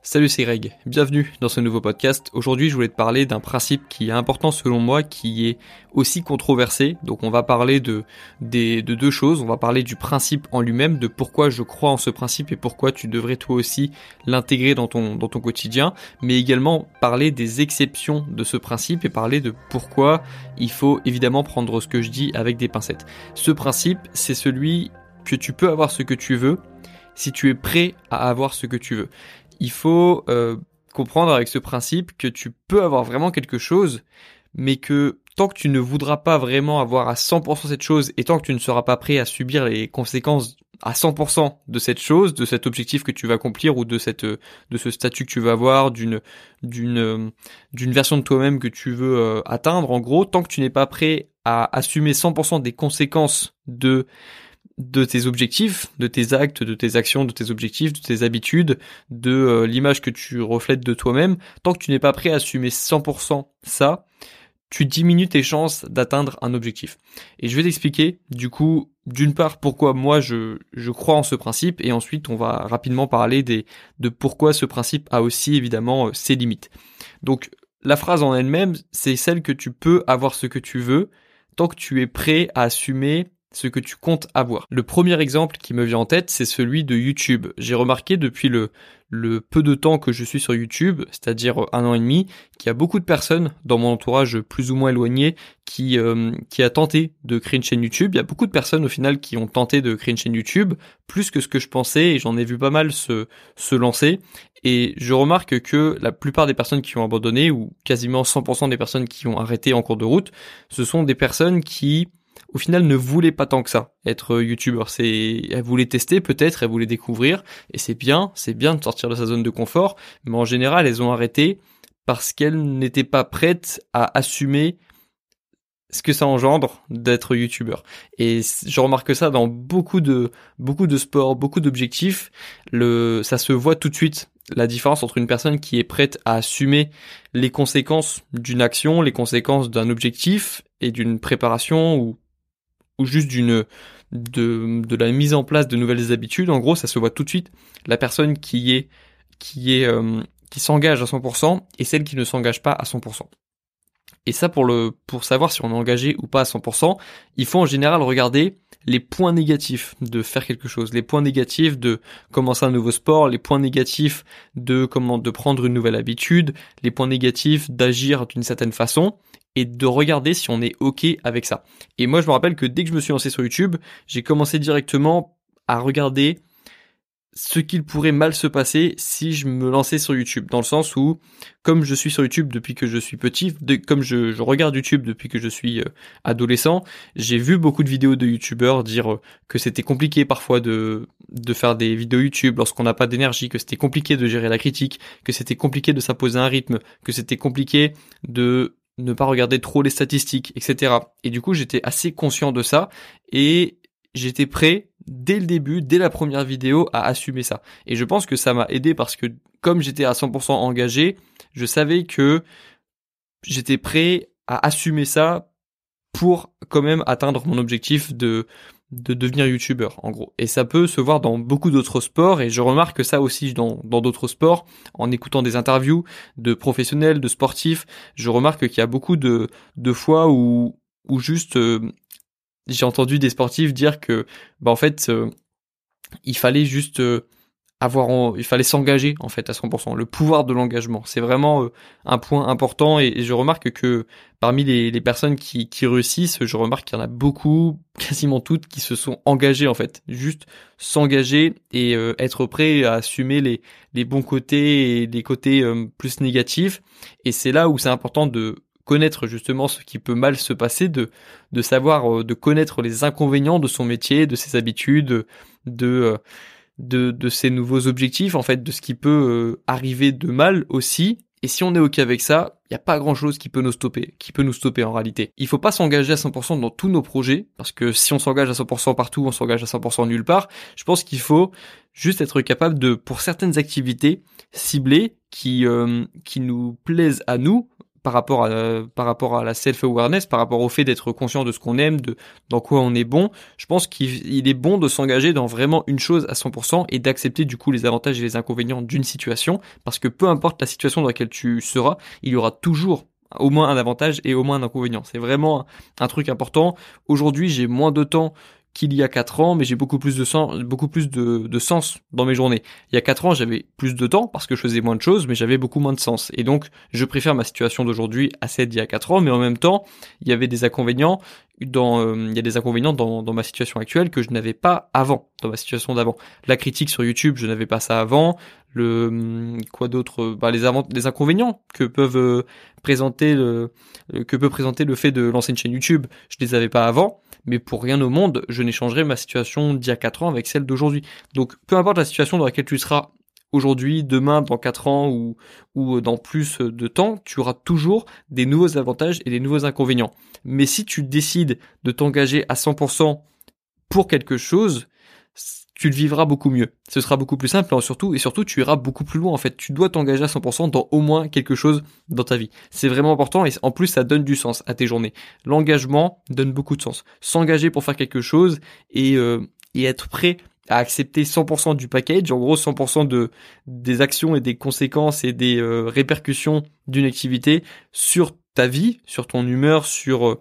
Salut c'est Greg, bienvenue dans ce nouveau podcast. Aujourd'hui je voulais te parler d'un principe qui est important selon moi, qui est aussi controversé. Donc on va parler de, de deux choses, on va parler du principe en lui-même, de pourquoi je crois en ce principe et pourquoi tu devrais toi aussi l'intégrer dans ton quotidien, mais également parler des exceptions de ce principe et parler de pourquoi il faut évidemment prendre ce que je dis avec des pincettes. Ce principe c'est celui que tu peux avoir ce que tu veux si tu es prêt à avoir ce que tu veux il faut euh, comprendre avec ce principe que tu peux avoir vraiment quelque chose, mais que tant que tu ne voudras pas vraiment avoir à 100% cette chose et tant que tu ne seras pas prêt à subir les conséquences à 100% de cette chose, de cet objectif que tu vas accomplir ou de cette de ce statut que tu vas avoir, d'une d'une d'une version de toi-même que tu veux euh, atteindre en gros, tant que tu n'es pas prêt à assumer 100% des conséquences de de tes objectifs, de tes actes, de tes actions, de tes objectifs, de tes habitudes, de euh, l'image que tu reflètes de toi-même, tant que tu n'es pas prêt à assumer 100% ça, tu diminues tes chances d'atteindre un objectif. Et je vais t'expliquer, du coup, d'une part, pourquoi moi je, je crois en ce principe, et ensuite on va rapidement parler des, de pourquoi ce principe a aussi évidemment euh, ses limites. Donc, la phrase en elle-même, c'est celle que tu peux avoir ce que tu veux, tant que tu es prêt à assumer ce que tu comptes avoir. Le premier exemple qui me vient en tête, c'est celui de YouTube. J'ai remarqué depuis le, peu de temps que je suis sur YouTube, c'est-à-dire un an et demi, qu'il y a beaucoup de personnes dans mon entourage plus ou moins éloigné qui euh, qui a tenté de créer une chaîne YouTube. Il y a beaucoup de personnes au final qui ont tenté de créer une chaîne YouTube, plus que ce que je pensais, et j'en ai vu pas mal se se lancer. Et je remarque que la plupart des personnes qui ont abandonné, ou quasiment 100% des personnes qui ont arrêté en cours de route, ce sont des personnes qui au final ne voulait pas tant que ça être youtubeur. C'est, elle voulait tester peut-être, elle voulait découvrir, et c'est bien, c'est bien de sortir de sa zone de confort, mais en général elles ont arrêté parce qu'elles n'étaient pas prêtes à assumer ce que ça engendre d'être youtubeur. Et je remarque ça dans beaucoup de beaucoup de sports, beaucoup d'objectifs. Le, ça se voit tout de suite la différence entre une personne qui est prête à assumer les conséquences d'une action, les conséquences d'un objectif et d'une préparation ou ou juste d'une de, de la mise en place de nouvelles habitudes. En gros, ça se voit tout de suite. La personne qui est qui est euh, qui s'engage à 100% et celle qui ne s'engage pas à 100%. Et ça, pour le pour savoir si on est engagé ou pas à 100%, il faut en général regarder les points négatifs de faire quelque chose, les points négatifs de commencer un nouveau sport, les points négatifs de comment de prendre une nouvelle habitude, les points négatifs d'agir d'une certaine façon et de regarder si on est ok avec ça. Et moi, je me rappelle que dès que je me suis lancé sur YouTube, j'ai commencé directement à regarder ce qu'il pourrait mal se passer si je me lançais sur YouTube, dans le sens où, comme je suis sur YouTube depuis que je suis petit, comme je, regarde YouTube depuis que je suis euh, adolescent, j'ai vu beaucoup de vidéos de YouTubeurs dire euh, que c'était compliqué parfois de, de faire des vidéos YouTube lorsqu'on n'a pas d'énergie, que c'était compliqué de gérer la critique, que c'était compliqué de s'imposer un rythme, que c'était compliqué de ne pas regarder trop les statistiques, etc. Et du coup, j'étais assez conscient de ça et j'étais prêt dès le début, dès la première vidéo, à assumer ça. Et je pense que ça m'a aidé parce que comme j'étais à 100% engagé, je savais que j'étais prêt à assumer ça pour quand même atteindre mon objectif de de devenir youtubeur en gros et ça peut se voir dans beaucoup d'autres sports et je remarque ça aussi dans d'autres sports en écoutant des interviews de professionnels de sportifs je remarque qu'il y a beaucoup de fois où où juste euh, j'ai entendu des sportifs dire que bah en fait euh, il fallait juste euh, avoir il fallait s'engager en fait à 100% le pouvoir de l'engagement. C'est vraiment euh, un point important et, je remarque que parmi les, personnes qui, réussissent je remarque qu'il y en a beaucoup quasiment toutes qui se sont engagées en fait. Juste s'engager et être prêt à assumer les bons côtés et les côtés plus négatifs. Et c'est là où c'est important de connaître justement ce qui peut mal se passer, de, de savoir, euh, de connaître les inconvénients de son métier, de ses habitudes, de, euh, de, de ses nouveaux objectifs, en fait, de ce qui peut euh, arriver de mal aussi. Et si on est ok avec ça, il n'y a pas grand chose qui peut nous stopper, qui peut nous stopper en réalité. Il faut pas s'engager à 100% dans tous nos projets, parce que si on s'engage à 100% partout, on s'engage à 100% nulle part. Je pense qu'il faut juste être capable de, pour certaines activités ciblées qui, qui nous plaisent à nous, par rapport à par rapport à la self awareness, par rapport au fait d'être conscient de ce qu'on aime, de dans quoi on est bon, je pense qu'il est bon de s'engager dans vraiment une chose à 100% et d'accepter du coup les avantages et les inconvénients d'une situation parce que peu importe la situation dans laquelle tu seras, il y aura toujours au moins un avantage et au moins un inconvénient. C'est vraiment un truc important. Aujourd'hui, j'ai moins de temps qu'il y a 4 ans, mais j'ai beaucoup plus de sens, beaucoup plus de, sens dans mes journées. Il y a 4 ans, j'avais plus de temps parce que je faisais moins de choses, mais j'avais beaucoup moins de sens. Et donc, je préfère ma situation d'aujourd'hui à celle d'il y a 4 ans, mais en même temps, il y avait des inconvénients dans, euh, il y a des inconvénients dans, dans ma situation actuelle que je n'avais pas avant, dans ma situation d'avant. La critique sur YouTube, je n'avais pas ça avant. Le hum, quoi d'autre bah, les, les inconvénients que peuvent euh, présenter le que peut présenter le fait de lancer une chaîne YouTube, je les avais pas avant mais pour rien au monde, je n'échangerai ma situation d'il y a 4 ans avec celle d'aujourd'hui. Donc peu importe la situation dans laquelle tu seras aujourd'hui, demain, dans 4 ans ou, ou dans plus de temps, tu auras toujours des nouveaux avantages et des nouveaux inconvénients. Mais si tu décides de t'engager à 100% pour quelque chose, tu le vivras beaucoup mieux. Ce sera beaucoup plus simple et surtout, et surtout, tu iras beaucoup plus loin. En fait, tu dois t'engager à 100% dans au moins quelque chose dans ta vie. C'est vraiment important et en plus, ça donne du sens à tes journées. L'engagement donne beaucoup de sens. S'engager pour faire quelque chose et, euh, et être prêt à accepter 100% du package, en gros 100% de des actions et des conséquences et des euh, répercussions d'une activité sur ta vie, sur ton humeur, sur euh,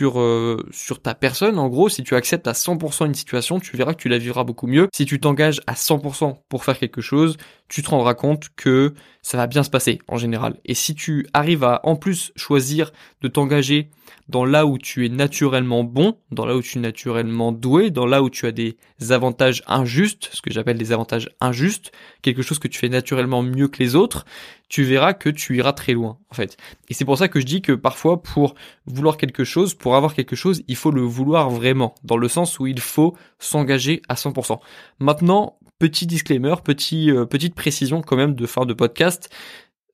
euh, sur ta personne. En gros, si tu acceptes à 100% une situation, tu verras que tu la vivras beaucoup mieux. Si tu t'engages à 100% pour faire quelque chose, tu te rendras compte que ça va bien se passer en général. Et si tu arrives à en plus choisir de t'engager dans là où tu es naturellement bon, dans là où tu es naturellement doué, dans là où tu as des avantages injustes, ce que j'appelle des avantages injustes, quelque chose que tu fais naturellement mieux que les autres, tu verras que tu iras très loin, en fait. Et c'est pour ça que je dis que parfois, pour vouloir quelque chose, pour avoir quelque chose, il faut le vouloir vraiment, dans le sens où il faut s'engager à 100%. Maintenant, petit disclaimer, petit, euh, petite précision quand même de fin de podcast,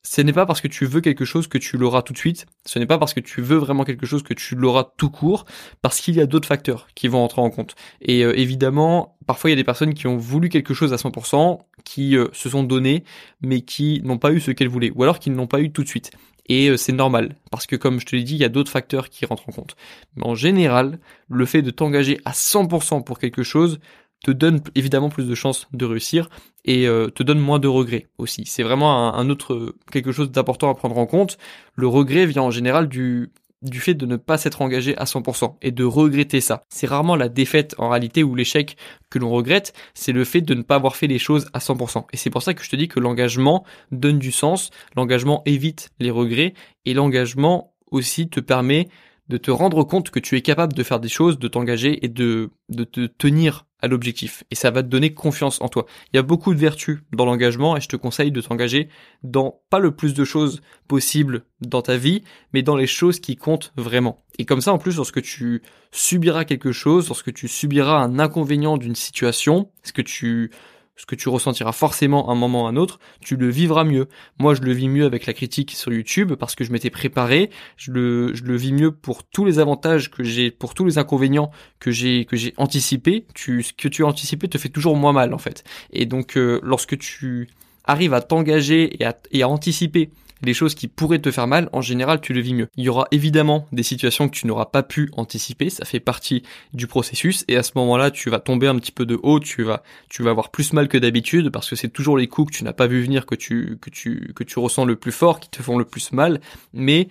ce n'est pas parce que tu veux quelque chose que tu l'auras tout de suite. Ce n'est pas parce que tu veux vraiment quelque chose que tu l'auras tout court, parce qu'il y a d'autres facteurs qui vont entrer en compte. Et euh, évidemment, parfois il y a des personnes qui ont voulu quelque chose à 100%, qui euh, se sont données, mais qui n'ont pas eu ce qu'elles voulaient, ou alors qui ne l'ont pas eu tout de suite. Et euh, c'est normal, parce que comme je te l'ai dit, il y a d'autres facteurs qui rentrent en compte. Mais en général, le fait de t'engager à 100% pour quelque chose te donne évidemment plus de chances de réussir et euh, te donne moins de regrets aussi. C'est vraiment un, autre quelque chose d'important à prendre en compte. Le regret vient en général du du fait de ne pas s'être engagé à 100% et de regretter ça. C'est rarement la défaite en réalité ou l'échec que l'on regrette, c'est le fait de ne pas avoir fait les choses à 100%. Et c'est pour ça que je te dis que l'engagement donne du sens, l'engagement évite les regrets et l'engagement aussi te permet de te rendre compte que tu es capable de faire des choses, de t'engager et de, de te tenir à l'objectif. Et ça va te donner confiance en toi. Il y a beaucoup de vertus dans l'engagement et je te conseille de t'engager dans pas le plus de choses possibles dans ta vie, mais dans les choses qui comptent vraiment. Et comme ça, en plus, lorsque tu subiras quelque chose, lorsque tu subiras un inconvénient d'une situation, ce que tu ce que tu ressentiras forcément un moment ou un autre, tu le vivras mieux. Moi, je le vis mieux avec la critique sur YouTube parce que je m'étais préparé. Je le, je le vis mieux pour tous les avantages que j'ai, pour tous les inconvénients que j'ai, que j'ai anticipé. Tu, ce que tu as anticipé te fait toujours moins mal, en fait. Et donc, euh, lorsque tu arrives à t'engager et à, et à anticiper les choses qui pourraient te faire mal, en général, tu le vis mieux. Il y aura évidemment des situations que tu n'auras pas pu anticiper, ça fait partie du processus, et à ce moment-là, tu vas tomber un petit peu de haut, tu vas, tu vas avoir plus mal que d'habitude, parce que c'est toujours les coups que tu n'as pas vu venir que tu, que tu, que tu ressens le plus fort, qui te font le plus mal, mais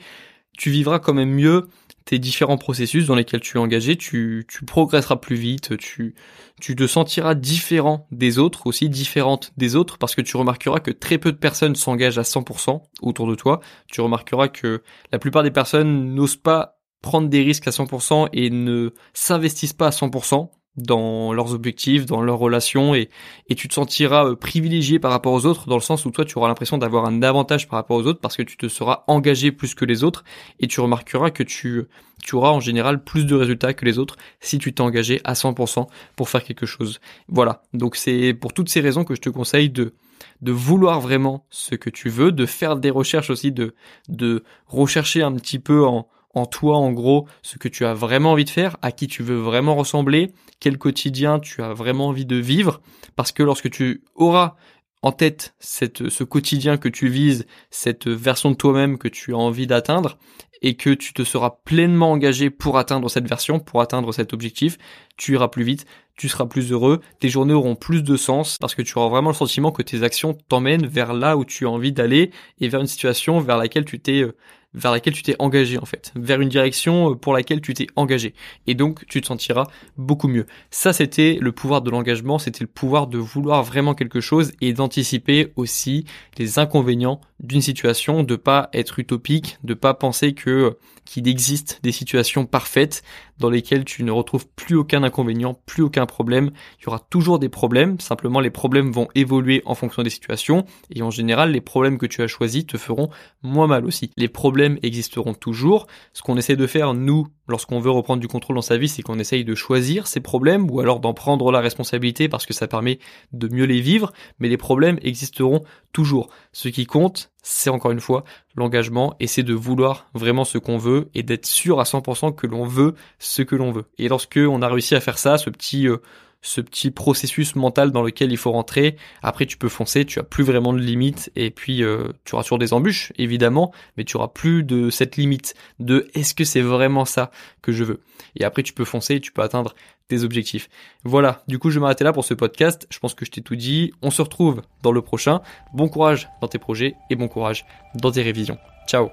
tu vivras quand même mieux tes différents processus dans lesquels tu es engagé, tu, tu progresseras plus vite, tu, tu te sentiras différent des autres, aussi différente des autres, parce que tu remarqueras que très peu de personnes s'engagent à 100% autour de toi. Tu remarqueras que la plupart des personnes n'osent pas prendre des risques à 100% et ne s'investissent pas à 100% dans leurs objectifs, dans leurs relations et, tu te sentiras euh, privilégié par rapport aux autres dans le sens où toi tu auras l'impression d'avoir un avantage par rapport aux autres parce que tu te seras engagé plus que les autres et tu remarqueras que tu, tu auras en général plus de résultats que les autres si tu t'es engagé à 100% pour faire quelque chose. Voilà. Donc c'est pour toutes ces raisons que je te conseille de de vouloir vraiment ce que tu veux, de faire des recherches aussi, de, de rechercher un petit peu en, en toi en gros ce que tu as vraiment envie de faire, à qui tu veux vraiment ressembler, quel quotidien tu as vraiment envie de vivre, parce que lorsque tu auras en tête cette, ce quotidien que tu vises, cette version de toi-même que tu as envie d'atteindre, et que tu te seras pleinement engagé pour atteindre cette version, pour atteindre cet objectif, tu iras plus vite, tu seras plus heureux, tes journées auront plus de sens parce que tu auras vraiment le sentiment que tes actions t'emmènent vers là où tu as envie d'aller et vers une situation vers laquelle tu t'es euh, vers laquelle tu t'es engagé en fait, vers une direction euh, pour laquelle tu t'es engagé. Et donc tu te sentiras beaucoup mieux. Ça c'était le pouvoir de l'engagement, c'était le pouvoir de vouloir vraiment quelque chose et d'anticiper aussi les inconvénients d'une situation, de pas être utopique, de pas penser que qu'il existe des situations parfaites dans lesquelles tu ne retrouves plus aucun inconvénient, plus aucun problème. Il y aura toujours des problèmes, simplement les problèmes vont évoluer en fonction des situations et en général les problèmes que tu as choisis te feront moins mal aussi. Les problèmes existeront toujours. Ce qu'on essaie de faire nous lorsqu'on veut reprendre du contrôle dans sa vie, c'est qu'on essaye de choisir ces problèmes ou alors d'en prendre la responsabilité parce que ça permet de mieux les vivre, mais les problèmes existeront toujours. Ce qui compte, c'est encore une fois l'engagement et c'est de vouloir vraiment ce qu'on veut et d'être sûr à 100% que l'on veut ce que l'on veut. Et lorsque on a réussi à faire ça, ce petit euh, ce petit processus mental dans lequel il faut rentrer. Après, tu peux foncer, tu as plus vraiment de limite, et puis euh, tu auras toujours des embûches, évidemment, mais tu auras plus de cette limite de est-ce que c'est vraiment ça que je veux? Et après, tu peux foncer, tu peux atteindre tes objectifs. Voilà, du coup, je vais m'arrêter là pour ce podcast. Je pense que je t'ai tout dit. On se retrouve dans le prochain. Bon courage dans tes projets et bon courage dans tes révisions. Ciao